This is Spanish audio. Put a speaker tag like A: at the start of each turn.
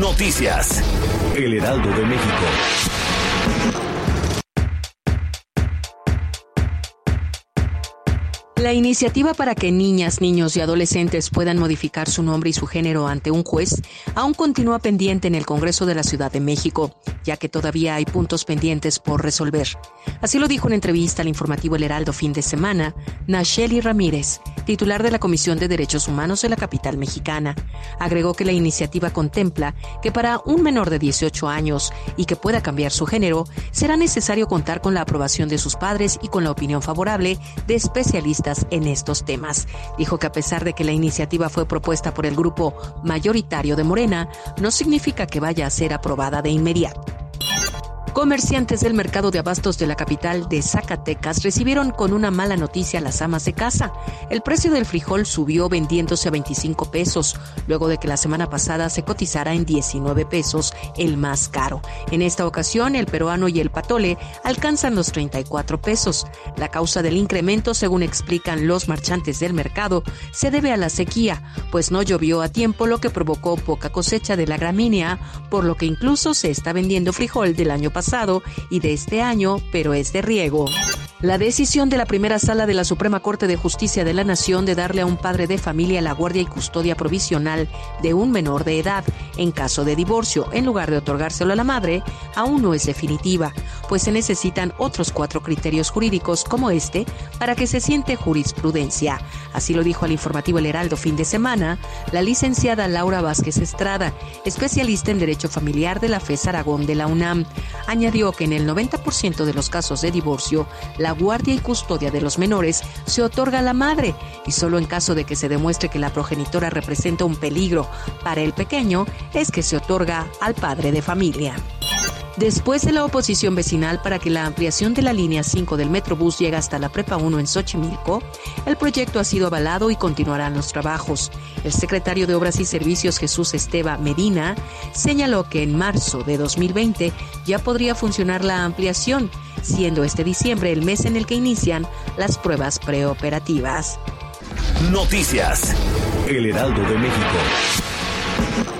A: Noticias. El Heraldo de México.
B: La iniciativa para que niñas, niños y adolescentes puedan modificar su nombre y su género ante un juez aún continúa pendiente en el Congreso de la Ciudad de México, ya que todavía hay puntos pendientes por resolver. Así lo dijo en entrevista al informativo El Heraldo fin de semana, Nacheli Ramírez, titular de la Comisión de Derechos Humanos de la capital mexicana. Agregó que la iniciativa contempla que para un menor de 18 años y que pueda cambiar su género, será necesario contar con la aprobación de sus padres y con la opinión favorable de especialistas en estos temas. Dijo que a pesar de que la iniciativa fue propuesta por el grupo mayoritario de Morena, no significa que vaya a ser aprobada de inmediato. Comerciantes del mercado de abastos de la capital de Zacatecas recibieron con una mala noticia las amas de casa. El precio del frijol subió vendiéndose a 25 pesos, luego de que la semana pasada se cotizara en 19 pesos, el más caro. En esta ocasión, el peruano y el patole alcanzan los 34 pesos. La causa del incremento, según explican los marchantes del mercado, se debe a la sequía, pues no llovió a tiempo, lo que provocó poca cosecha de la gramínea, por lo que incluso se está vendiendo frijol del año pasado y de este año, pero es de riego. La decisión de la primera sala de la Suprema Corte de Justicia de la Nación de darle a un padre de familia la guardia y custodia provisional de un menor de edad en caso de divorcio, en lugar de otorgárselo a la madre, aún no es definitiva, pues se necesitan otros cuatro criterios jurídicos como este para que se siente jurisprudencia. Así lo dijo al informativo El Heraldo fin de semana la licenciada Laura Vázquez Estrada, especialista en Derecho Familiar de la FES Aragón de la UNAM. Añadió que en el 90% de los casos de divorcio, la guardia y custodia de los menores se otorga a la madre y solo en caso de que se demuestre que la progenitora representa un peligro para el pequeño es que se otorga al padre de familia. Después de la oposición vecinal para que la ampliación de la línea 5 del Metrobús llegue hasta la Prepa 1 en Xochimilco, el proyecto ha sido avalado y continuarán los trabajos. El secretario de Obras y Servicios Jesús Esteba Medina señaló que en marzo de 2020 ya podría funcionar la ampliación, siendo este diciembre el mes en el que inician las pruebas preoperativas.
A: Noticias. El Heraldo de México.